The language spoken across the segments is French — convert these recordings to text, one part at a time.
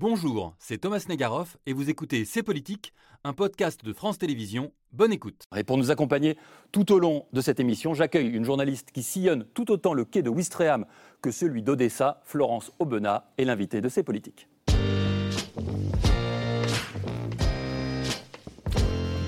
Bonjour, c'est Thomas Negaroff et vous écoutez C'est Politique, un podcast de France Télévisions. Bonne écoute. Et pour nous accompagner tout au long de cette émission, j'accueille une journaliste qui sillonne tout autant le quai de Ouistreham que celui d'Odessa, Florence Aubenas, est l'invitée de C'est Politique.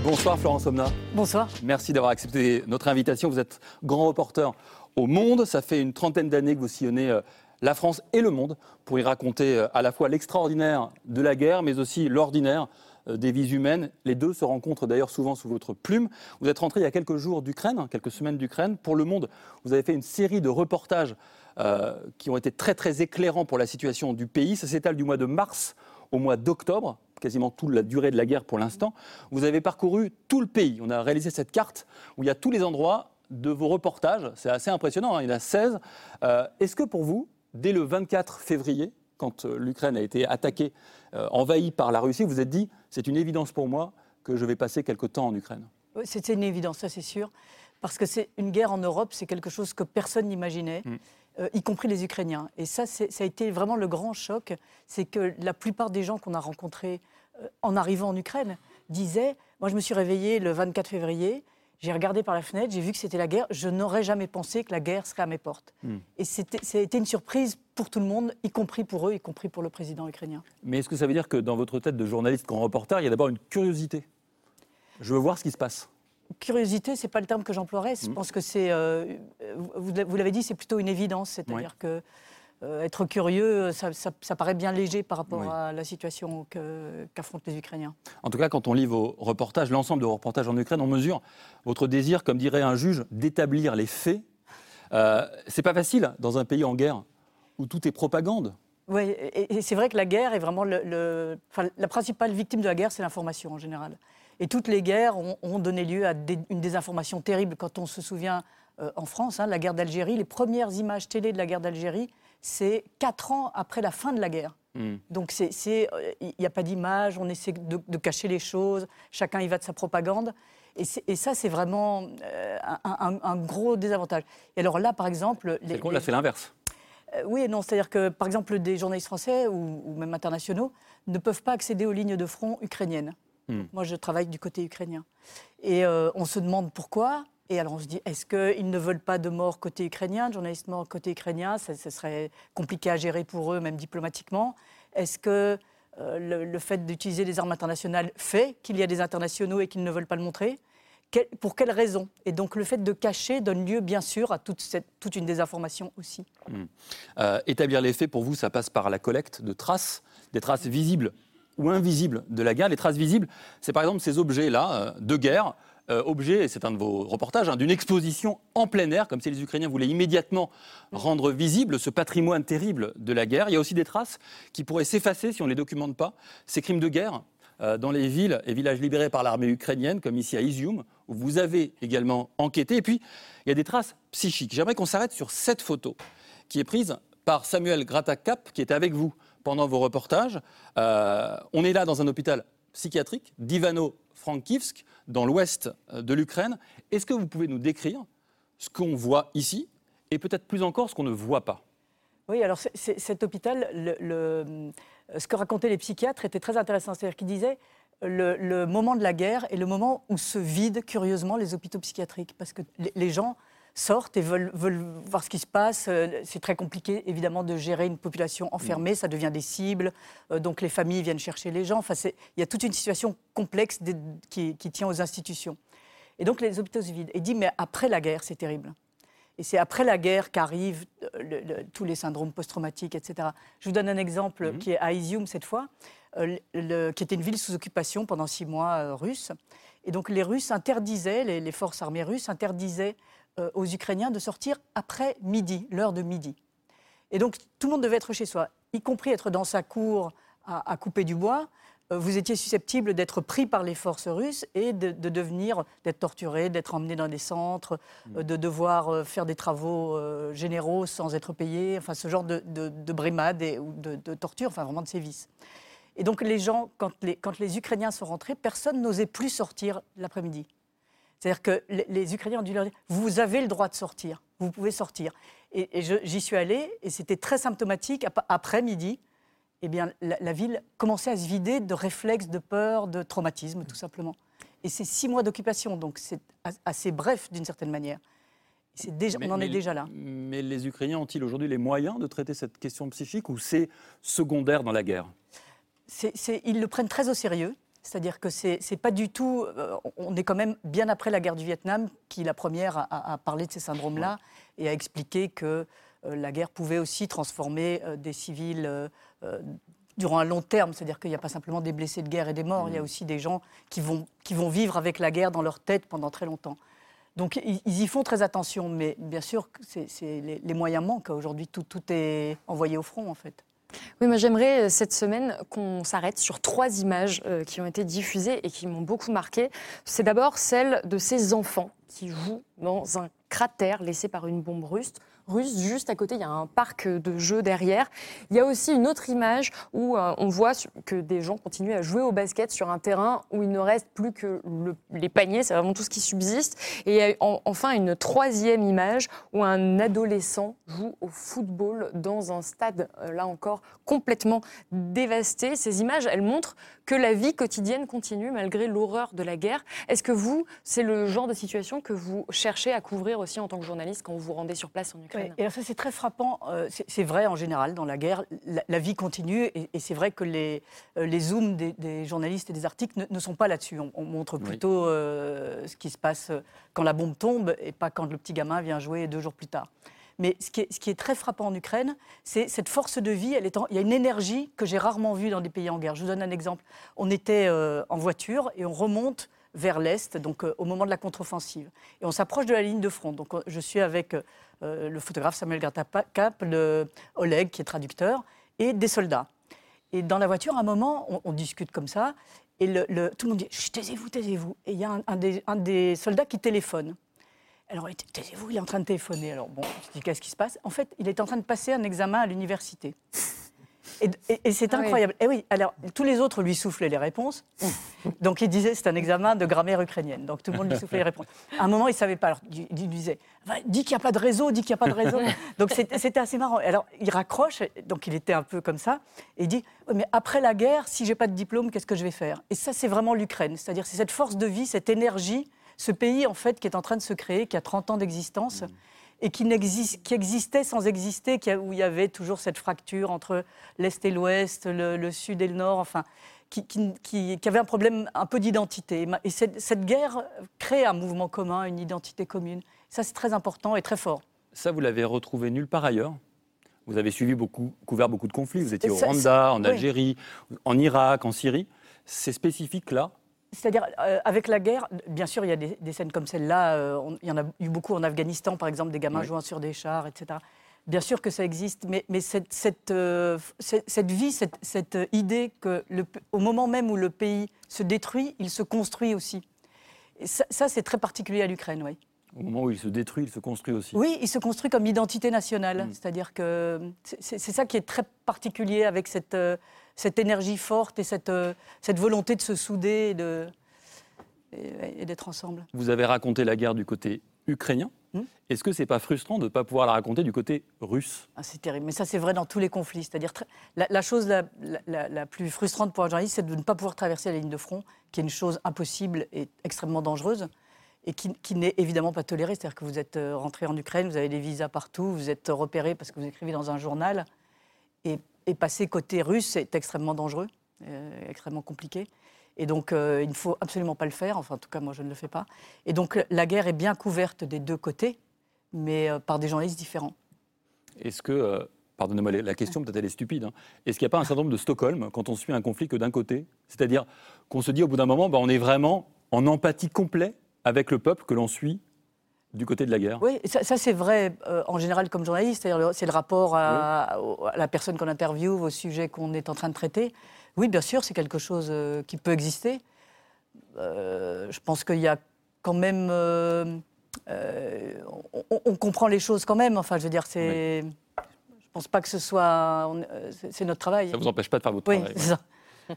Bonsoir Florence Aubenas. Bonsoir. Merci d'avoir accepté notre invitation. Vous êtes grand reporter au Monde. Ça fait une trentaine d'années que vous sillonnez euh, la France et le monde pour y raconter euh, à la fois l'extraordinaire de la guerre, mais aussi l'ordinaire euh, des vies humaines. Les deux se rencontrent d'ailleurs souvent sous votre plume. Vous êtes rentré il y a quelques jours d'Ukraine, quelques semaines d'Ukraine. Pour Le Monde, vous avez fait une série de reportages euh, qui ont été très très éclairants pour la situation du pays. Ça s'étale du mois de mars au mois d'octobre, quasiment toute la durée de la guerre pour l'instant. Vous avez parcouru tout le pays. On a réalisé cette carte où il y a tous les endroits de vos reportages. C'est assez impressionnant, hein. il y en a 16. Est-ce que pour vous, dès le 24 février, quand euh, l'Ukraine a été attaquée, euh, envahie par la Russie, vous vous êtes dit, c'est une évidence pour moi que je vais passer quelque temps en Ukraine oui, C'était une évidence, ça c'est sûr. Parce que c'est une guerre en Europe, c'est quelque chose que personne n'imaginait. Mm. Euh, y compris les Ukrainiens. Et ça, ça a été vraiment le grand choc, c'est que la plupart des gens qu'on a rencontrés en arrivant en Ukraine disaient, moi je me suis réveillé le 24 février, j'ai regardé par la fenêtre, j'ai vu que c'était la guerre. Je n'aurais jamais pensé que la guerre serait à mes portes. Hmm. Et été une surprise pour tout le monde, y compris pour eux, y compris pour le président ukrainien. Mais est-ce que ça veut dire que dans votre tête de journaliste, grand reporter, il y a d'abord une curiosité? Je veux voir ce qui se passe. Curiosité, c'est pas le terme que j'emploierais. Je hmm. pense que c'est, euh, vous, l'avez dit, c'est plutôt une évidence. C'est-à-dire que euh, être curieux, ça, paraît bien léger par rapport à la situation qu'affrontent les Ukrainiens. En tout cas, quand on lit vos reportages, l'ensemble de vos reportages en Ukraine, on mesure votre désir, comme dirait un juge, d'établir les faits. Euh, c'est pas facile dans un pays en guerre où tout est propagande. Oui, et, c'est vrai que la guerre est vraiment le, la principale victime de la guerre, c'est l'information en général. Et toutes les guerres ont, donné lieu à une désinformation terrible. Quand on se souvient euh, en France, hein, la guerre d'Algérie, les premières images télé de la guerre d'Algérie, c'est quatre ans après la fin de la guerre. Hmm. Donc il n'y a pas d'image, on essaie de, cacher les choses, chacun y va de sa propagande. Et, ça, c'est vraiment euh, un, gros désavantage. Et alors là, par exemple... Les, là, c'est l'inverse. Euh, oui et non. C'est-à-dire que, par exemple, des journalistes français ou, même internationaux ne peuvent pas accéder aux lignes de front ukrainiennes. Hmm. Moi, je travaille du côté ukrainien. Et euh, on se demande pourquoi. Et alors on se dit, est-ce qu'ils ne veulent pas de mort côté ukrainien, de journalistes morts côté ukrainien? Ce serait compliqué à gérer pour eux, même diplomatiquement. Est-ce que euh, le, fait d'utiliser des armes internationales fait qu'il y a des internationaux et qu'ils ne veulent pas le montrer? Pour quelles raisons Et donc le fait de cacher donne lieu, bien sûr, à toute une désinformation aussi. Hmm. Euh, établir les faits, pour vous, ça passe par la collecte de traces, des traces visibles ou invisibles de la guerre. Les traces visibles, c'est par exemple ces objets-là euh, de guerre euh, objet, et c'est un de vos reportages, hein, d'une exposition en plein air, comme si les Ukrainiens voulaient immédiatement rendre visible ce patrimoine terrible de la guerre. Il y a aussi des traces qui pourraient s'effacer si on ne les documente pas. Ces crimes de guerre euh, dans les villes et villages libérés par l'armée ukrainienne, comme ici à Izium, où vous avez également enquêté. Et puis, il y a des traces psychiques. J'aimerais qu'on s'arrête sur cette photo qui est prise par Samuel Gratakap, qui était avec vous pendant vos reportages. Euh, on est là dans un hôpital psychiatrique d'Ivano-Frankivsk, dans l'ouest euh, de l'Ukraine. Est-ce que vous pouvez nous décrire ce qu'on voit ici et peut-être plus encore ce qu'on ne voit pas? Oui, alors cet hôpital, le, ce que racontaient les psychiatres était très intéressant. C'est-à-dire qu'ils disaient le, le, moment de la guerre est le moment où se vident curieusement les hôpitaux psychiatriques. Parce que les gens sortent et veulent, veulent, voir ce qui se passe. Euh, c'est très compliqué, évidemment, de gérer une population enfermée. Ça devient des cibles. Euh, donc les familles viennent chercher les gens. Enfin, il y a toute une situation complexe qui, tient aux institutions. Et donc les hôpitaux se vident. Et dit, mais après la guerre, c'est terrible. Et c'est après la guerre qu'arrivent euh, tous les syndromes post-traumatiques, etc. Je vous donne un exemple mhm. qui est à Izium cette fois, qui était une ville sous occupation pendant six mois russe. Et donc les Russes interdisaient, les, les forces armées russes interdisaient euh, aux Ukrainiens de sortir après midi, l'heure de midi. Et donc tout le monde devait être chez soi, y compris être dans sa cour à, couper du bois. Euh, vous étiez susceptible d'être pris par les forces russes et de, devenir, d'être torturé, d'être emmené dans des centres, euh, de devoir faire des travaux généraux sans être payé, enfin ce genre de, de brimade et, ou de, torture, enfin vraiment de sévices. Et donc les gens, quand les, quand les Ukrainiens sont rentrés, personne n'osait plus sortir l'après-midi. C'est-à-dire que les, Ukrainiens ont dû leur dire vous avez le droit de sortir, vous pouvez sortir. Et, j'y suis allée et c'était très symptomatique après midi. eh bien, la, ville commençait à se vider de réflexes, de peur, de traumatisme, tout simplement. Et c'est six mois d'occupation, donc c'est assez bref d'une certaine manière. Déjà, on en est déjà là. Mais les Ukrainiens ont-ils aujourd'hui les moyens de traiter cette question psychique ou c'est secondaire dans la guerre? Ils le prennent très au sérieux. C'est-à-dire que c'est pas du tout. Euh, on est quand même bien après la guerre du Vietnam, qui la première a, parlé de ces syndromes-là et a expliqué que euh, la guerre pouvait aussi transformer euh, des civils durant un long terme. C'est-à-dire qu'il n'y a pas simplement des blessés de guerre et des morts, il y a mmh. aussi des gens qui vont, qui vont vivre avec la guerre dans leur tête pendant très longtemps. Donc ils, y font très attention, mais bien sûr, c'est, les, les, moyens manquent. Aujourd'hui, tout, tout est envoyé au front, en fait. Oui, moi j'aimerais euh, cette semaine qu'on s'arrête sur trois images euh, qui ont été diffusées et qui m'ont beaucoup marqué. C'est d'abord celle de ces enfants qui jouent dans un cratère laissé par une bombe russe russe. Juste à côté, il y a un parc de jeux derrière. Il y a aussi une autre image où euh, on voit que des gens continuent à jouer au basket sur un terrain où il ne reste plus que les paniers. C'est vraiment tout ce qui subsiste. Et enfin, une troisième image où un adolescent joue au football dans un stade, euh, là encore, complètement dévasté. Ces images, elles montrent que la vie quotidienne continue malgré l'horreur de la guerre. Est-ce que vous, c'est le genre de situation que vous cherchez à couvrir aussi en tant que journaliste quand vous vous rendez sur place en Ukraine? Et ça, c'est très frappant. Euh, c'est vrai en général dans la guerre, la, vie continue et, c'est vrai que les, euh, les zooms des, journalistes et des articles ne, sont pas là-dessus. On, montre plutôt euh, ce qui se passe quand la bombe tombe et pas quand le petit gamin vient jouer deux jours plus tard. Mais ce qui, est, très frappant en Ukraine, c'est cette force de vie. Elle est il y a une énergie que j'ai rarement vue dans des pays en guerre. Je vous donne un exemple. On était euh, en voiture et on remonte vers l'est, donc euh, au moment de la contre-offensive. Et on s'approche de la ligne de front. Donc je suis avec euh, le photographe Samuel Gratapap, le Oleg qui est traducteur, et des soldats. Et dans la voiture, à un moment, on, discute comme ça, et le, tout le monde dit taisez-vous, taisez-vous. Et il y a un, des, un des soldats qui téléphone. Alors, taisez-vous, il est en train de téléphoner. Alors, bon, je dis, qu'est-ce qui se passe? En fait, il est en train de passer un examen à l'université. Et, c'est ah incroyable. Et oui, alors, tous les autres lui soufflaient les réponses. Donc, il disait, c'est un examen de grammaire ukrainienne. Donc, tout le monde lui soufflait les réponses. À un moment, il ne savait pas. Alors, il, lui disait, dis qu'il n'y a pas de réseau, dis qu'il n'y a pas de réseau. Donc, c'était assez marrant. Alors, il raccroche, donc il était un peu comme ça, et il dit, mais après la guerre, si j'ai pas de diplôme, qu'est-ce que je vais faire? Et ça, c'est vraiment l'Ukraine. C'est-à-dire, c'est cette force de vie, cette énergie ce pays en fait qui est en train de se créer, qui a 30 ans d'existence. Et qui, qui, existait sans exister, où il y avait toujours cette fracture entre l'Est et l'Ouest, le, Sud et le Nord, enfin, qui, qui, avait un problème un peu d'identité. Et cette, cette, guerre crée un mouvement commun, une identité commune. Ça, c'est très important et très fort. Ça, vous l'avez retrouvé nulle part ailleurs Vous avez suivi beaucoup, couvert beaucoup de conflits. Vous étiez au Rwanda, en Algérie, en Irak, en Syrie. C'est spécifique là c'est-à-dire, euh, avec la guerre, bien sûr, il y a des, scènes comme celle-là. Euh, il y en a eu beaucoup en Afghanistan, par exemple, des gamins jouant sur des chars, etc. Bien sûr que ça existe, mais, mais cette, cette, euh, cette, vie, cette, idée que le, au moment même où le pays se détruit, il se construit aussi. Et ça, c'est très particulier à l'Ukraine, oui. Au moment où il se détruit, il se construit aussi. Oui, il se construit comme identité nationale. Mm. C'est-à-dire que c'est ça qui est très particulier avec cette, cette énergie forte et cette, euh, cette volonté de se souder et, de, et, d'être ensemble. Vous avez raconté la guerre du côté ukrainien. Hmm Est-ce que c'est pas frustrant de ne pas pouvoir la raconter du côté russe? Ah, C'est terrible, mais ça c'est vrai dans tous les conflits. C'est-à-dire la, chose la, la, plus frustrante pour un journaliste, c'est de ne pas pouvoir traverser la ligne de front, qui est une chose impossible et extrêmement dangereuse et qui, qui n'est évidemment pas tolérée. C'est-à-dire que vous êtes euh, rentré en Ukraine, vous avez des visas partout, vous êtes repéré parce que vous écrivez dans un journal, et et passer côté russe est extrêmement dangereux, euh, extrêmement compliqué. Et donc, euh, il ne faut absolument pas le faire. Enfin, en tout cas, moi, je ne le fais pas. Et donc, la guerre est bien couverte des deux côtés, mais euh, par des journalistes différents. Est-ce que, pardonnez-moi, la question peut-être elle est stupide, hein. est-ce qu'il n'y a pas un syndrome de Stockholm quand on suit un conflit que d'un côté? C'est-à-dire qu'on se dit au bout d'un moment, bah, on est vraiment en empathie complète avec le peuple que l'on suit du côté de la guerre Oui, ça, c'est vrai euh, en général comme journaliste, c'est le rapport à, la personne qu'on interviewe, au sujet qu'on est en train de traiter. Oui, bien sûr, c'est quelque chose euh, qui peut exister. Euh, je pense qu'il y a quand même... On, comprend les choses quand même, enfin je veux dire, c'est... Je pense pas que ce soit... C'est notre travail. Ça ne vous empêche pas de faire votre oui, travail. c'est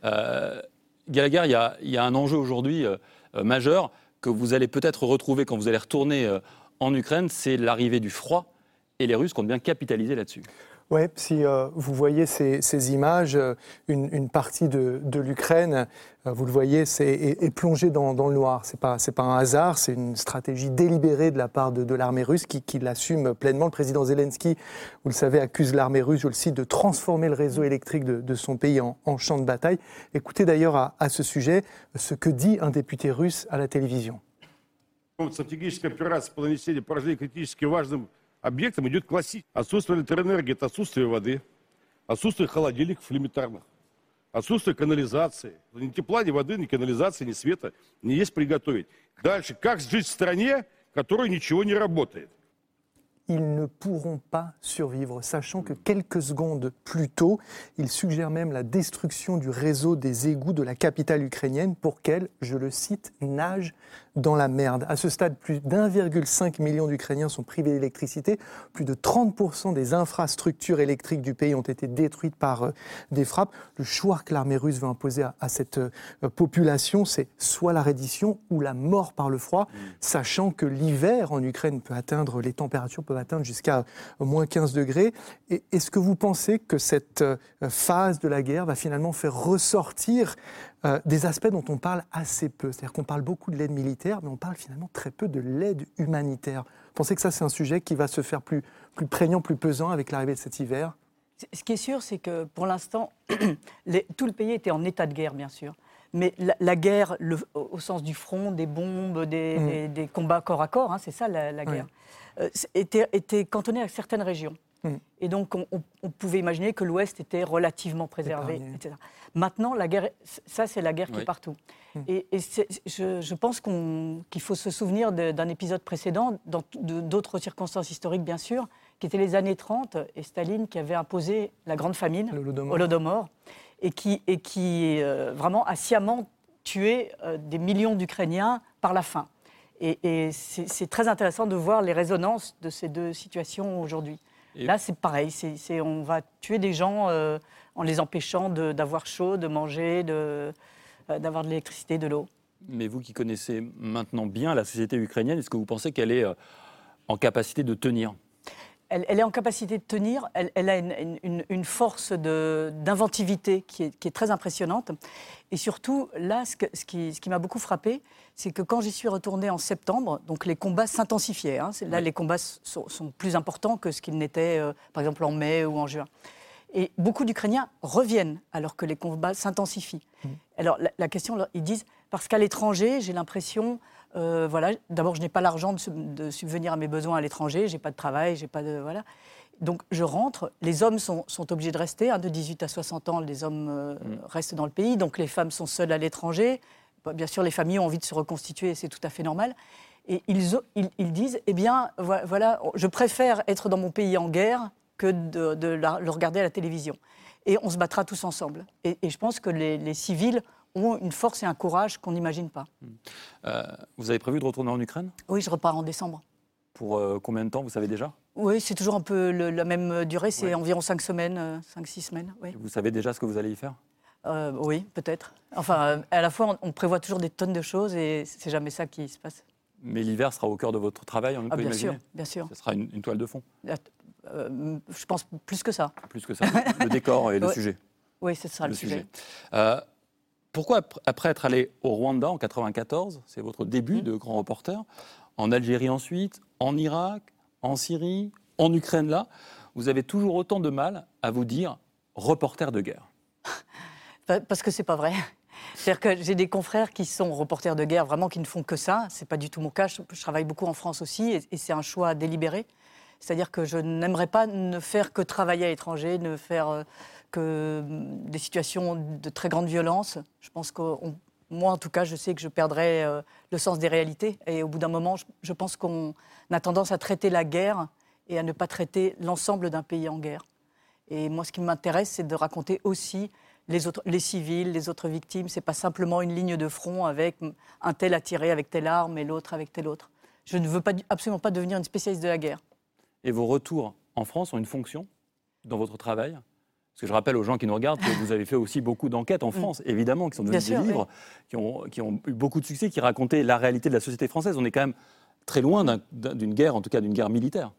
ça. Gallagher, il y a, y a, un enjeu aujourd'hui majeur que vous allez peut-être retrouver quand vous allez retourner euh, en Ukraine, c'est l'arrivée du froid. Et les Russes comptent bien capitaliser là-dessus. Oui, si euh, vous voyez ces, images, euh, une, partie de, l'Ukraine, euh, vous le voyez, est, plongée dans, le noir. Ce n'est pas, un hasard, c'est une stratégie délibérée de la part de, l'armée russe qui, l'assume pleinement. Le président Zelensky, vous le savez, accuse l'armée russe, je le cite, de transformer le réseau électrique de, son pays en, champ de bataille. Écoutez d'ailleurs à, ce sujet ce que dit un député russe à la télévision. Объектом идет классик. Отсутствие электроэнергии – это отсутствие воды, отсутствие холодильников элементарных, отсутствие канализации. Ни тепла, ни воды, ни канализации, ни света не есть приготовить. Дальше, как жить в стране, в которой ничего не работает? Ils ne pourront pas survivre, sachant que quelques secondes plus tôt, il suggère même la destruction du réseau des égouts de la capitale ukrainienne pour qu'elle, je le cite, nage dans la merde. À ce stade, plus d'1,5 million d'Ukrainiens sont privés d'électricité. Plus de 30% des infrastructures électriques du pays ont été détruites par euh, des frappes. Le choix que l'armée russe veut imposer à, cette euh, population, c'est soit la reddition ou la mort par le froid, mmh. sachant que l'hiver en Ukraine peut atteindre, les températures peuvent atteindre jusqu'à euh, moins 15 degrés. Est-ce que vous pensez que cette phase de la guerre va finalement faire ressortir euh, des aspects dont on parle assez peu? C'est-à-dire qu'on parle beaucoup de l'aide militaire, mais on parle finalement très peu de l'aide humanitaire. Vous pensez que ça, c'est un sujet qui va se faire plus, plus prégnant, plus pesant avec l'arrivée de cet hiver? Ce qui est sûr, c'est que pour l'instant, tout le pays était en état de guerre, bien sûr. Mais la, guerre, au sens du front, des bombes, des, mmh. combats corps à corps, hein, c'est ça la, guerre, euh, était, était cantonnée à certaines régions. Mm. Et donc, on, pouvait imaginer que l'Ouest était relativement préservé, etc. Maintenant, la guerre, ça, c'est la guerre qui est partout. Mm. Et, je, pense qu'il faut se souvenir d'un épisode précédent, dans d'autres circonstances historiques, bien sûr, qui étaient les années 30, et Staline qui avait imposé la grande famine, Holodomor, et qui, et qui euh, vraiment a sciemment tué euh, des millions d'Ukrainiens par la faim. et c'est très intéressant de voir les résonances de ces deux situations aujourd'hui. Là, c'est pareil. C'est, on va tuer des gens euh, en les empêchant d'avoir chaud, de manger, de, d'avoir de l'électricité, de l'eau. Mais vous qui connaissez maintenant bien la société ukrainienne, est-ce que vous pensez qu'elle est en capacité de tenir? Elle, est en capacité de tenir, elle, a une, force d'inventivité qui est, très impressionnante. Et surtout, là, ce, qui, m'a beaucoup frappé, c'est que quand j'y suis retournée en septembre, donc les combats s'intensifiaient. Hein. là, les combats sont, plus importants que ce qu'ils n'étaient, euh, par exemple, en mai ou en juin. Et beaucoup d'Ukrainiens reviennent alors que les combats s'intensifient. Mmh. Alors la, question, ils disent, parce qu'à l'étranger, j'ai l'impression euh, voilà, d'abord, je n'ai pas l'argent de, subvenir à mes besoins à l'étranger, j'ai pas de travail, j'ai pas de voilà. Donc je rentre, les hommes sont, obligés de rester, hein, de 18 à 60 ans, les hommes euh, mm. restent dans le pays, donc les femmes sont seules à l'étranger. Bien sûr, les familles ont envie de se reconstituer, c'est tout à fait normal. Et ils, ils, disent, eh bien, voilà, je préfère être dans mon pays en guerre que de, le regarder à la télévision. Et on se battra tous ensemble. Et, je pense que les, les civils ont une force et un courage qu'on n'imagine pas. Euh, vous avez prévu de retourner en Ukraine? Oui, je repars en décembre. Pour euh, combien de temps, vous savez déjà? Oui, c'est toujours un peu la même durée, c'est environ 5 semaines, 5-6 euh, semaines. Oui. Vous savez déjà ce que vous allez y faire? Oui, peut-être. Enfin, à la fois, on, prévoit toujours des tonnes de choses et c'est jamais ça qui se passe. Mais l'hiver sera au cœur de votre travail, on ah, peut bien sûr, bien sûr. Ce sera une, toile de fond Je pense plus que ça. Plus que ça. le décor et le sujet. Oui, c'est ça le, sujet. Pourquoi, après être allé au Rwanda en 94, c'est votre début mmh. de grand reporter, en Algérie ensuite, en Irak, en Syrie, en Ukraine là, vous avez toujours autant de mal à vous dire reporter de guerre? Parce que c'est pas vrai. C'est-à-dire que j'ai des confrères qui sont reporters de guerre, vraiment qui ne font que ça. C'est pas du tout mon cas. Je, travaille beaucoup en France aussi, et, c'est un choix délibéré. C'est-à-dire que je n'aimerais pas ne faire que travailler à l'étranger, ne faire euh, mm, des situations de très grande violence. Je pense que moi, en tout cas, je sais que je perdrais euh, le sens des réalités. Et au bout d'un moment, je, pense qu'on a tendance à traiter la guerre et à ne pas traiter l'ensemble d'un pays en guerre. Et moi, ce qui m'intéresse, c'est de raconter aussi les, autres, les civils, les autres victimes. C'est pas simplement une ligne de front avec un tel attiré avec telle arme et l'autre avec telle autre. Je ne veux pas, absolument pas devenir une spécialiste de la guerre. Et vos retours en France ont une fonction dans votre travail? Parce que je rappelle aux gens qui nous regardent que vous avez fait aussi beaucoup d'enquêtes en mm. France, évidemment, qui sont devenues des livres, qui, ont, qui, ont, eu beaucoup de succès, qui racontaient la réalité de la société française. On est quand même très loin d'une guerre, en tout cas d'une guerre militaire.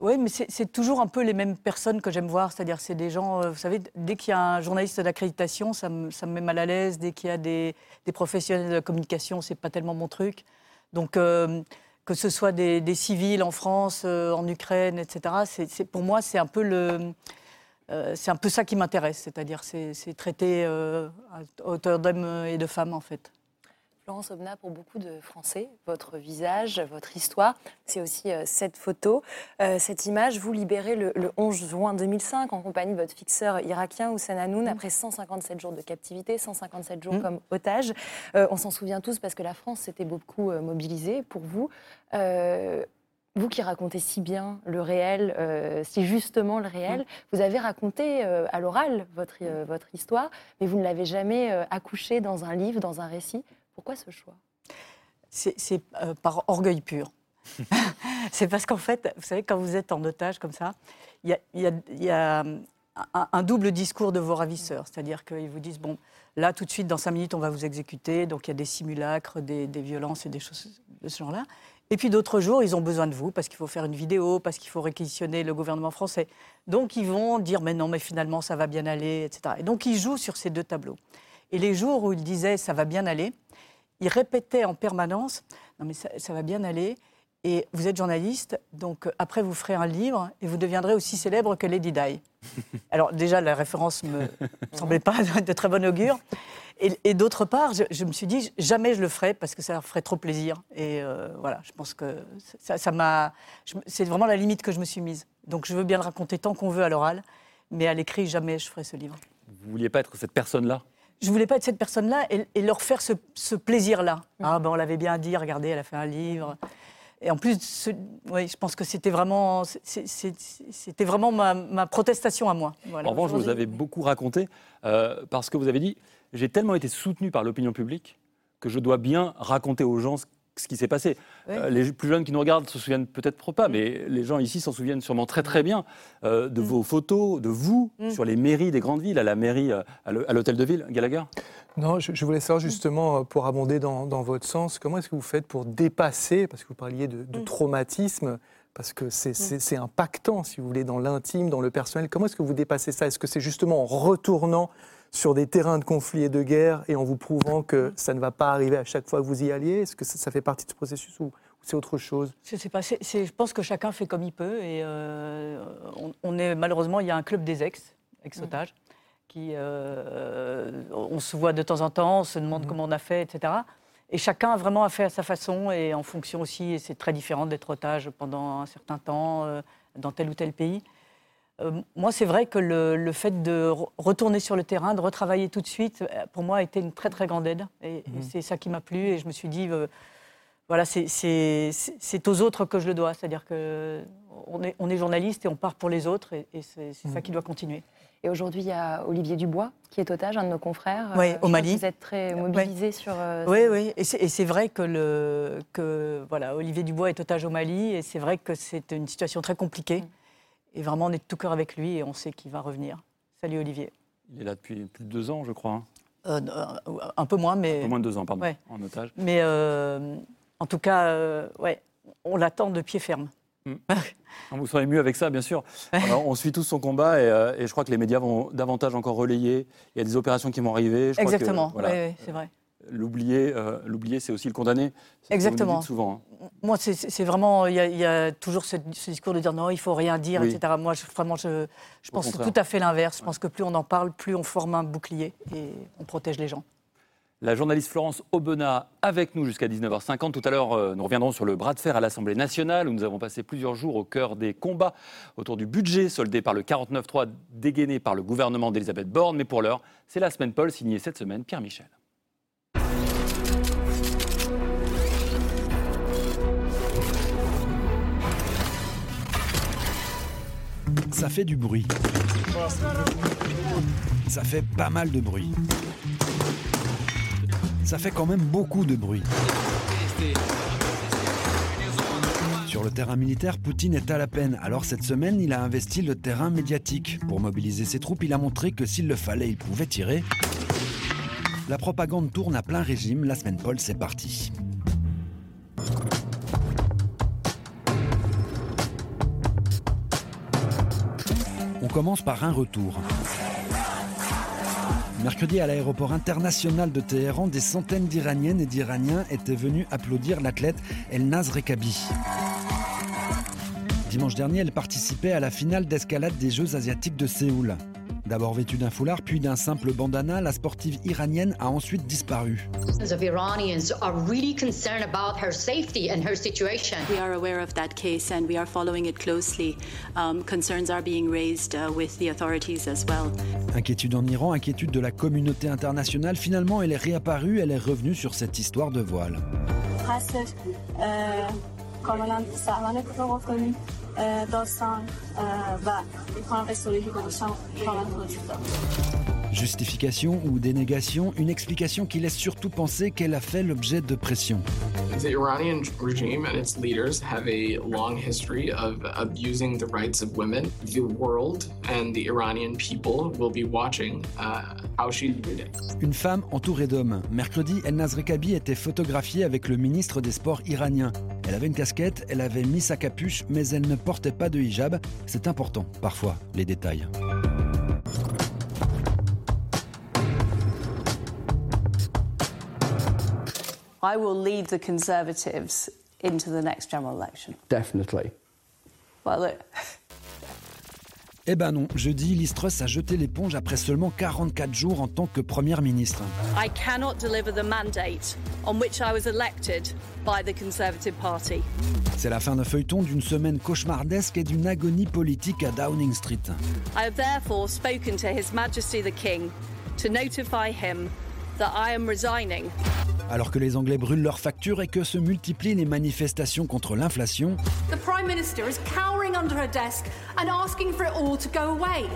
Oui, mais c'est toujours un peu les mêmes personnes que j'aime voir. C'est-à-dire, c'est des gens, euh, vous savez, dès qu'il y a un journaliste d'accréditation, ça me, ça me met mal à l'aise. Dès qu'il y a des, des professionnels de la communication, c'est pas tellement mon truc. Donc, euh, que ce soit des, des civils en France, euh, en Ukraine, etc., c'est- pour moi, c'est un peu le. Euh, c'est un peu ça qui m'intéresse, c'est-à-dire c'est, traiter euh, à hauteur d'hommes et de femmes en fait. Florence Obna, pour beaucoup de Français, votre visage, votre histoire, c'est aussi euh, cette photo. Euh, cette image, vous libérez le, le 11 juin 2005 en compagnie de votre fixeur irakien Hussein Hanoun après 157 jours de captivité, 157 jours Mm. comme otage. Euh, on s'en souvient tous parce que la France s'était beaucoup mobilisée pour vous. Vous qui racontez si bien le réel, euh, si justement le réel, vous avez raconté euh, à l'oral votre, euh, votre histoire, mais vous ne l'avez jamais euh, accouché dans un livre, dans un récit. Pourquoi ce choix? C'est par orgueil pur. c'est parce qu'en fait, vous savez, quand vous êtes en otage comme ça, il y y a- y un double discours de vos ravisseurs. C'est-à-dire qu'ils vous disent, bon, là, tout de suite, dans cinq minutes, on va vous exécuter. Donc, il y a des simulacres, des, des violences et des choses de ce genre-là. Et puis d'autres jours, ils ont besoin de vous parce qu'il faut faire une vidéo, parce qu'il faut réquisitionner le gouvernement français. Donc, ils vont dire, mais non, mais finalement, ça va bien aller, etc. Et donc, ils jouent sur ces deux tableaux. Et les jours où ils disaient, ça va bien aller, il répétait en permanence Non, mais ça, ça va bien aller. Et vous êtes journaliste, donc après vous ferez un livre et vous deviendrez aussi célèbre que Lady Di. Alors déjà, la référence me semblait pas de très bon augure. Et, et d'autre part, je, je me suis dit jamais je le ferai parce que ça leur ferait trop plaisir. Et euh, voilà, je pense que ça ça m'a. C'est vraiment la limite que je me suis mise. Donc je veux bien le raconter tant qu'on veut à l'oral, mais à l'écrit jamais je ferai ce livre. Vous vouliez pas être cette personne-là? Je voulais pas être cette personne-là et, et leur faire ce, ce plaisir-là. Ah ben on l'avait bien dit, regardez, elle a fait un livre. Et en plus, ce- oui, je pense que c'était vraiment, c'était vraiment ma, ma protestation à moi. Voilà. En revanche, vous avez beaucoup raconté euh, parce que vous avez dit j'ai tellement été soutenu par l'opinion publique que je dois bien raconter aux gens ce, ce qui s'est passé. Oui. Euh, les plus jeunes qui nous regardent se souviennent peut-être pas, mais les gens ici s'en souviennent sûrement très très bien euh, de Mm. vos photos, de vous Mm. sur les mairies des grandes villes, à la mairie, euh, à l'hô- à l'hôtel de ville, Gallagher? Non, je, je voulais savoir justement, pour abonder dans, dans votre sens, comment est-ce que vous faites pour dépasser, parce que vous parliez de, de Mm. traumatisme, parce que c'est c'est- impactant, si vous voulez, dans l'intime, dans le personnel. Comment est-ce que vous dépassez ça? Est-ce que c'est justement en retournant sur des terrains de conflit et de guerre et en vous prouvant que ça ne va pas arriver à chaque fois que vous y alliez? Est-ce que ça, ça fait partie de ce processus ou, c'est autre chose? Je sais pas. je pense que chacun fait comme il peut. Et euh, on, on est malheureusement, il y a un club des ex, ex-otages, qui euh, on se voit de temps en temps, on se demande comment on a fait, etc. Et chacun vraiment a fait à sa façon et en fonction aussi. Et c'est très différent d'être otage pendant un certain temps euh, dans tel ou tel pays. Euh, moi, c'est vrai que le, le fait de re- retourner sur le terrain, de retravailler tout de suite, euh, pour moi, a été une très très grande aide. Et, et c'est ça qui m'a plu. Et je me suis dit, euh, voilà, c'est- aux autres que je le dois. C'est-à-dire que on est, on est journaliste et on part pour les autres. Et, et c'est c'est ça qui doit continuer. Et aujourd'hui, il y a Olivier Dubois, qui est otage, un de nos confrères. Oui, Euh, au Mali. Vous êtes très mobilisé sur. euh, Oui, oui. Et c'est vrai que, le, que voilà, Olivier Dubois est otage au Mali. Et c'est vrai que c'est une situation très compliquée. Et vraiment, on est de tout cœur avec lui et on sait qu'il va revenir. Salut Olivier. Il est là depuis plus de deux ans, je crois. hein. Euh, un peu moins, mais. Au moins de deux ans, pardon, Ouais. en otage. Mais euh, en tout cas, euh, ouais, on l'attend de pied ferme. Vous serez mieux avec ça, bien sûr. Alors, on suit tous son combat et, euh, et je crois que les médias vont davantage encore relayer. Il y a des opérations qui vont arriver. Je crois que, Exactement, voilà, oui, oui, c'est vrai. L'oublier, euh, l'oublier, c'est aussi le condamner. Exactement. souvent. hein. Moi, c'est- vraiment, il y, a- il y a toujours ce, ce discours de dire non, il faut rien dire, Oui. etc. Moi, je, vraiment, je, je pense tout à fait l'inverse. Je pense que plus on en parle, plus on forme un bouclier et on protège les gens. La journaliste Florence Aubenas avec nous jusqu'à 19h50. Tout à l'heure, euh, nous reviendrons sur le bras de fer à l'Assemblée nationale où nous avons passé plusieurs jours au cœur des combats autour du budget soldé par le 49.3 dégainé par le gouvernement d'Elisabeth Borne. Mais pour l'heure, c'est la semaine Paul signée cette semaine Pierre Michel. Ça fait du bruit. Ça fait pas mal de bruit. Ça fait quand même beaucoup de bruit. Sur le terrain militaire, Poutine est à la peine. Alors cette semaine, il a investi le terrain médiatique. Pour mobiliser ses troupes, il a montré que s'il le fallait, il pouvait tirer. La propagande tourne à plein régime. La semaine Paul, c'est parti. commence par un retour. Mercredi, à l'aéroport international de Téhéran, des centaines d'Iraniennes et d'Iraniens étaient venus applaudir l'athlète Elnaz Rekabi. Dimanche dernier, elle participait à la finale d'escalade des Jeux asiatiques de Séoul. D'abord vêtue d'un foulard, puis d'un simple bandana, la sportive iranienne a ensuite disparu. of Iranians are really concerned about her safety and her situation. We are aware of that case and we are following it closely. Um, concerns are being raised uh, with the authorities as well. Inquiétude en Iran, inquiétude de la communauté internationale. Finalement, elle est réapparue, elle est revenue sur cette histoire de voile. داستان و می‌کنم استوری که گذاشتم کاملا توضیح دادم Justification ou dénégation, une explication qui laisse surtout penser qu'elle a fait l'objet de pression. The Iranian regime and its leaders have a long history of abusing the rights of women. The world and the Iranian people will be watching uh, how she did it. Une femme entourée d'hommes. Mercredi, Elnaz Rekabi était photographiée avec le ministre des Sports iranien. Elle avait une casquette, elle avait mis sa capuche, mais elle ne portait pas de hijab. C'est important, parfois, les détails. I will lead the Conservatives into the next general election. Definitely. Well, look, Eh ben non, jeudi, Liz Truss a jeté l'éponge après seulement 44 jours en tant que première ministre. I cannot deliver the mandate on which I was elected by the Conservative Party. C'est la fin d'un feuilleton d'une semaine cauchemardesque et d'une agonie politique à Downing Street. I have therefore spoken to His Majesty the King to notify him that I am resigning. Alors que les Anglais brûlent leurs factures et que se multiplient les manifestations contre l'inflation, The Prime Minister is cowering under her desk and asking for it all to go away.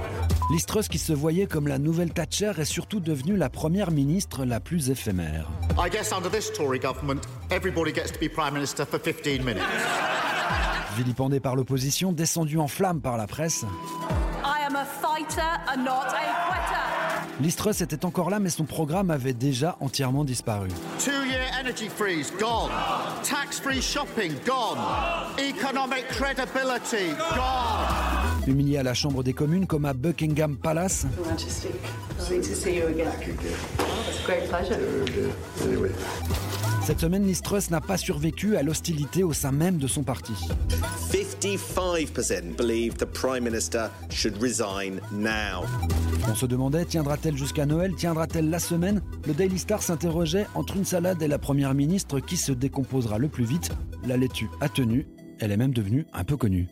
Liz qui se voyait comme la nouvelle Thatcher, est surtout devenue la première ministre la plus éphémère. I guess under this Tory government, everybody gets to be Prime Minister for 15 minutes. Vilipendée par l'opposition, descendue en flammes par la presse, I am a fighter and not a quitter. Liz Truss était encore là, mais son programme avait déjà entièrement disparu. Two-year energy freeze, gone. Tax-free shopping, gone. Economic credibility, gone. Humilié à la Chambre des communes comme à Buckingham Palace, Your Majesty, lovely to see you again. It's a great pleasure. cette semaine, Liz Truss n'a pas survécu à l'hostilité au sein même de son parti. 55% believe the Prime Minister should resign now. On se demandait, tiendra-t-elle jusqu'à Noël? Tiendra-t-elle la semaine? Le Daily Star s'interrogeait entre une salade et la première ministre qui se décomposera le plus vite. La laitue a tenu, elle est même devenue un peu connue.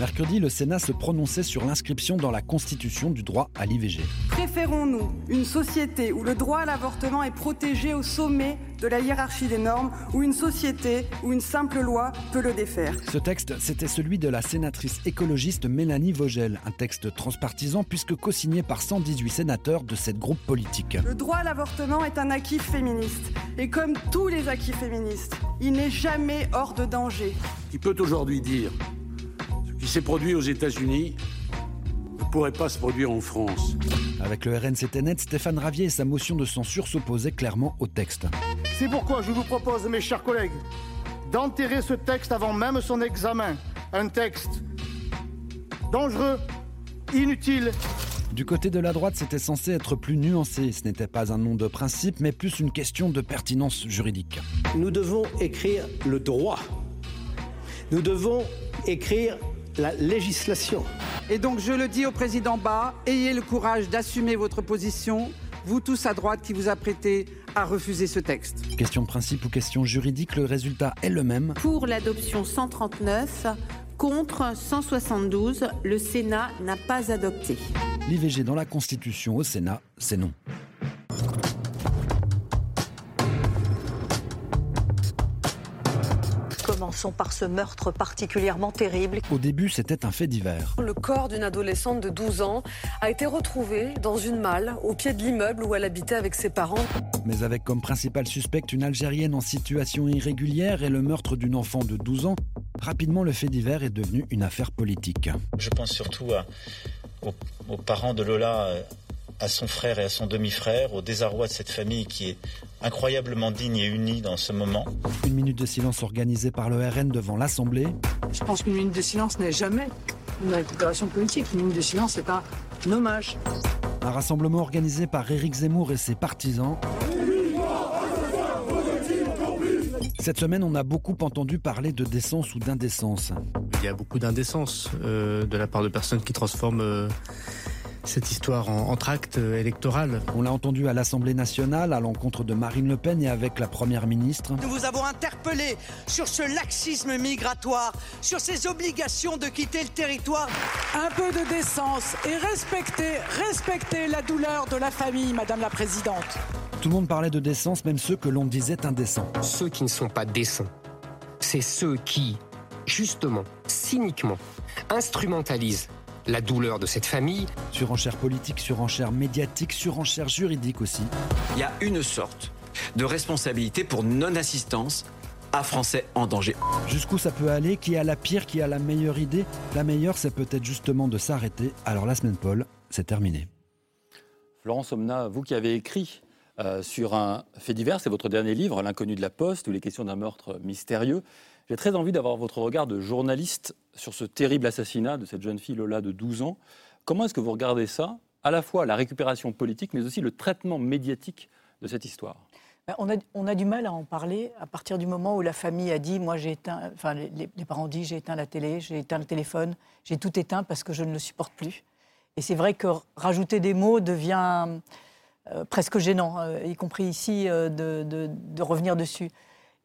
Mercredi, le Sénat se prononçait sur l'inscription dans la Constitution du droit à l'IVG. Préférons-nous une société où le droit à l'avortement est protégé au sommet de la hiérarchie des normes ou une société où une simple loi peut le défaire? Ce texte, c'était celui de la sénatrice écologiste Mélanie Vogel, un texte transpartisan puisque co-signé par 118 sénateurs de cette groupe politique. Le droit à l'avortement est un acquis féministe. Et comme tous les acquis féministes, il n'est jamais hors de danger. Qui peut aujourd'hui dire qui s'est produit aux États-Unis ne pourrait pas se produire en France Avec le RNCT net, Stéphane Ravier et sa motion de censure s'opposaient clairement au texte. C'est pourquoi je vous propose, mes chers collègues, d'enterrer ce texte avant même son examen. Un texte dangereux, inutile. Du côté de la droite, c'était censé être plus nuancé. Ce n'était pas un nom de principe, mais plus une question de pertinence juridique. Nous devons écrire le droit. Nous devons écrire la législation. Et donc je le dis au président Bas, ayez le courage d'assumer votre position, vous tous à droite qui vous apprêtez à refuser ce texte. Question de principe ou question juridique, le résultat est le même. Pour l'adoption 139, contre 172, le Sénat n'a pas adopté. L'IVG dans la Constitution au Sénat, c'est non. Commençons par ce meurtre particulièrement terrible. Au début, c'était un fait divers. Le corps d'une adolescente de 12 ans a été retrouvé dans une malle au pied de l'immeuble où elle habitait avec ses parents. Mais avec comme principale suspecte une Algérienne en situation irrégulière et le meurtre d'une enfant de 12 ans, rapidement le fait divers est devenu une affaire politique. Je pense surtout à, aux, aux, parents de Lola, à son frère et à son demi-frère, au désarroi de cette famille qui est incroyablement digne et unie dans ce moment. Une minute de silence organisée par le RN devant l'Assemblée. Je pense qu'une minute de silence n'est jamais une récupération politique. Une minute de silence, c'est un hommage. Un rassemblement organisé par Éric Zemmour et ses partisans. Cette semaine, on a beaucoup entendu parler de décence ou d'indécence. Il y a beaucoup d'indécence euh, de la part de personnes qui transforment euh, cette histoire en, en tract euh, électoral. On l'a entendu à l'Assemblée nationale à l'encontre de Marine Le Pen et avec la Première ministre. Nous vous avons interpellé sur ce laxisme migratoire, sur ces obligations de quitter le territoire. Un peu de décence et respectez, respectez la douleur de la famille, Madame la Présidente. Tout le monde parlait de décence, même ceux que l'on disait indécents. Ceux qui ne sont pas décents, c'est ceux qui, justement, cyniquement, instrumentalisent la douleur de cette famille. Surenchère politique, surenchère médiatique, surenchère juridique aussi. Il y a une sorte de responsabilité pour non-assistance à Français en danger. Jusqu'où ça peut aller? Qui a la pire Qui a la meilleure idée? La meilleure, c'est peut-être justement de s'arrêter. Alors la semaine Paul, c'est terminé. Florence Omna, vous qui avez écrit euh, sur un fait divers, c'est votre dernier livre, L'inconnu de la Poste, ou les questions d'un meurtre mystérieux. J'ai très envie d'avoir votre regard de journaliste sur ce terrible assassinat de cette jeune fille Lola de 12 ans. Comment est-ce que vous regardez ça À la fois la récupération politique, mais aussi le traitement médiatique de cette histoire? Ben, on a, du mal à en parler à partir du moment où la famille a dit, moi j'ai éteint, enfin les, parents ont dit j'ai éteint la télé, j'ai éteint le téléphone, j'ai tout éteint parce que je ne le supporte plus. Et c'est vrai que rajouter des mots devient euh, presque gênant, euh, y compris ici, euh, de revenir dessus.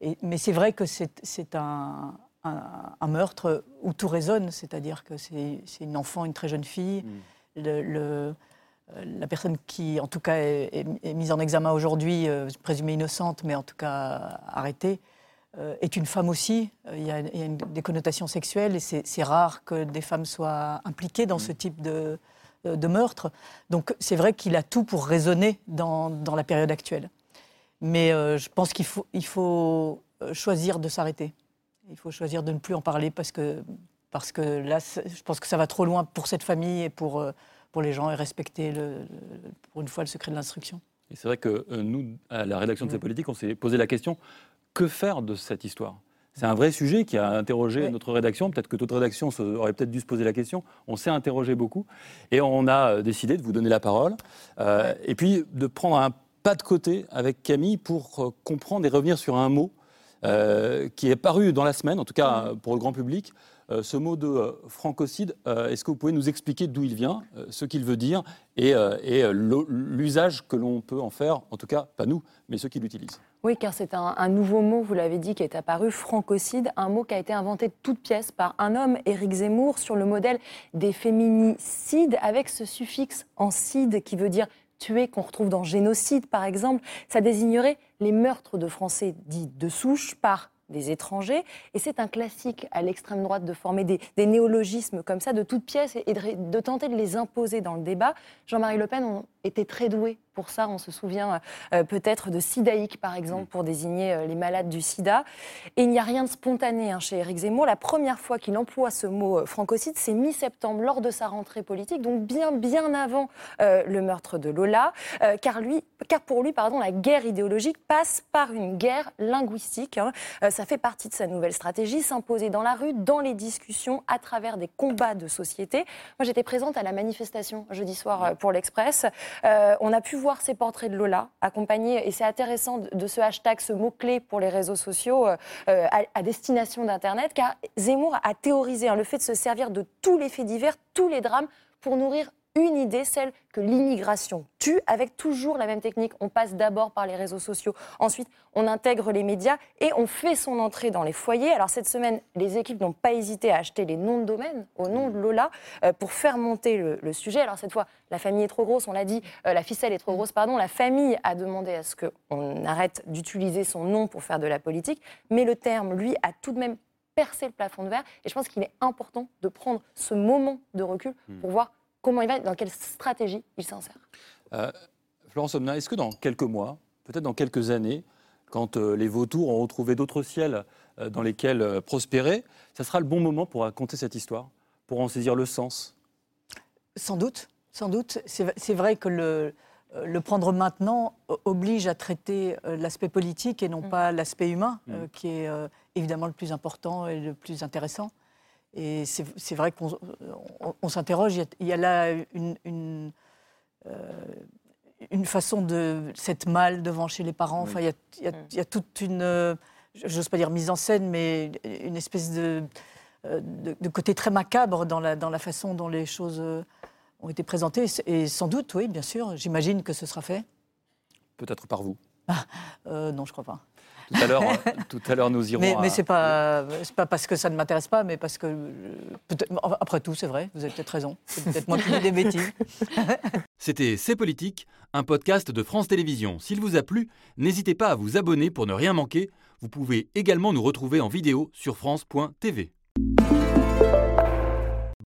Et- mais c'est vrai que c'est un, un- un meurtre où tout résonne, c'est-à-dire que c'est une enfant, une très jeune fille. Le- le- euh, la personne qui, en tout cas, est, est- est mise en examen aujourd'hui, euh, présumée innocente, mais en tout cas arrêtée, euh, est une femme aussi. Il y a, il y a une- des connotations sexuelles et c'est rare que des femmes soient impliquées dans ce type de, de meurtre. Donc c'est vrai qu'il a tout pour raisonner dans, dans la période actuelle. Mais euh, je pense qu'il faut, il faut euh, choisir de s'arrêter. Il faut choisir de ne plus en parler parce que, parce que là, je pense que ça va trop loin pour cette famille et pour, euh, pour les gens et respecter, le, le- pour une fois, le secret de l'instruction. Et c'est vrai que euh, nous, à la rédaction de ces politiques, on s'est posé la question que faire de cette histoire? C'est un vrai sujet qui a interrogé notre rédaction. Peut-être que d'autres rédactions se- auraient peut-être dû se poser la question. On s'est interrogé beaucoup. Et on a décidé de vous donner la parole. euh, Et puis de prendre un pas de côté avec Camille pour euh, comprendre et revenir sur un mot euh, qui est paru dans la semaine, en tout cas euh, pour le grand public. Ce mot de francocide, est-ce que vous pouvez nous expliquer d'où il vient, ce qu'il veut dire et, l'usage que l'on peut en faire, en tout cas pas nous, mais ceux qui l'utilisent? Oui, car c'est un, un nouveau mot, vous l'avez dit, qui est apparu, francocide, un mot qui a été inventé de toutes pièces par un homme, Éric Zemmour, sur le modèle des féminicides, avec ce suffixe en cide qui veut dire tuer, qu'on retrouve dans génocide par exemple. Ça désignerait les meurtres de Français dits de souche par des étrangers. Et c'est un classique à l'extrême droite de former des, néologismes comme ça de toutes pièces et, et de, de tenter de les imposer dans le débat. Jean-Marie Le Pen on était très doué pour ça. On se souvient euh, peut-être de sidaïque, par exemple, pour désigner euh, les malades du sida. Et il n'y a rien de spontané hein, chez Éric Zemmour. La première fois qu'il emploie ce mot euh, francocide, c'est mi-septembre, lors de sa rentrée politique, donc bien, bien avant euh, le meurtre de Lola, car, lui, car pour lui, pardon, la guerre idéologique passe par une guerre linguistique. hein. Ça fait partie de sa nouvelle stratégie, s'imposer dans la rue, dans les discussions, à travers des combats de société. Moi, j'étais présente à la manifestation jeudi soir euh, pour l'Express. Euh, on a pu voir ces portraits de Lola accompagnés, et c'est intéressant de, ce hashtag, ce mot-clé pour les réseaux sociaux euh, euh, à, à destination d'Internet, car Zemmour a théorisé hein, le fait de se servir de tous les faits divers, tous les drames, pour nourrir une idée, celle que l'immigration tue, avec toujours la même technique. On passe d'abord par les réseaux sociaux, ensuite on intègre les médias et on fait son entrée dans les foyers. Alors cette semaine, les équipes n'ont pas hésité à acheter les noms de domaine au nom de Lola euh, pour faire monter le, le sujet. Alors cette fois, la famille est trop grosse, on l'a dit, euh, la ficelle est trop grosse, pardon. La famille a demandé à ce qu'on arrête d'utiliser son nom pour faire de la politique, mais le terme, lui, a tout de même percé le plafond de verre. Et je pense qu'il est important de prendre ce moment de recul pour voir comment il va, dans quelle stratégie il s'insère. Euh, Florence Omna, est-ce que dans quelques mois, peut-être dans quelques années, quand euh, les vautours ont retrouvé d'autres ciels euh, dans lesquels euh, prospérer, ça sera le bon moment pour raconter cette histoire, pour en saisir le sens? Sans doute, sans doute. C'est vrai que le, le prendre maintenant oblige à traiter l'aspect politique et non pas l'aspect humain, euh, Mm. qui est euh, évidemment le plus important et le plus intéressant. Et c'est vrai qu'on on- on s'interroge, il y a- il y, a là une, une, euh, une façon de s'être mal devant chez les parents. Enfin, il y a, il y a- il y a toute une, euh, j'ose pas dire mise en scène, mais une espèce de, euh, de, de côté très macabre dans la, dans la façon dont les choses ont été présentées. Et sans doute, oui, bien sûr, j'imagine que ce sera fait. Peut-être par vous. Euh, non, je crois pas. Tout à l'heure, euh, tout à l'heure, nous irons. Mais, à- mais c'est pas, c'est pas parce que ça ne m'intéresse pas, mais parce que euh, après tout, c'est vrai. Vous avez peut-être raison. C'est peut-être moi qui dis des bêtises. C'était C'est Politique, un podcast de France Télévisions. S'il vous a plu, n'hésitez pas à vous abonner pour ne rien manquer. Vous pouvez également nous retrouver en vidéo sur France.tv.